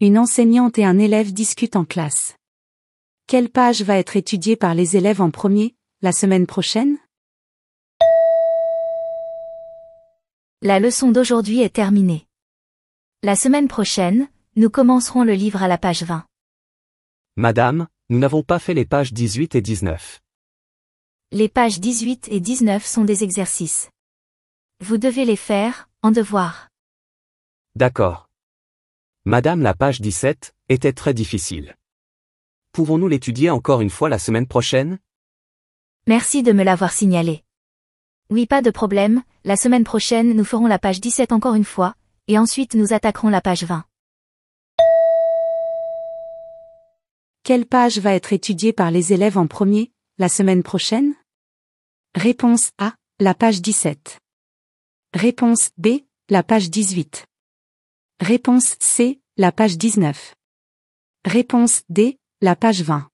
Une enseignante et un élève discutent en classe. Quelle page va être étudiée par les élèves en premier, la semaine prochaine? La leçon d'aujourd'hui est terminée. La semaine prochaine, nous commencerons le livre à la page 20. Madame, nous n'avons pas fait les pages 18 et 19. Les pages 18 et 19 sont des exercices. Vous devez les faire, en devoir. D'accord. Madame, la page 17 était très difficile. Pouvons-nous l'étudier encore une fois la semaine prochaine? Merci de me l'avoir signalé. Oui, pas de problème, la semaine prochaine nous ferons la page 17 encore une fois, et ensuite nous attaquerons la page 20. Quelle page va être étudiée par les élèves en premier, la semaine prochaine? Réponse A, la page 17. Réponse B, la page 18. Réponse C, la page 19. Réponse D, la page 20.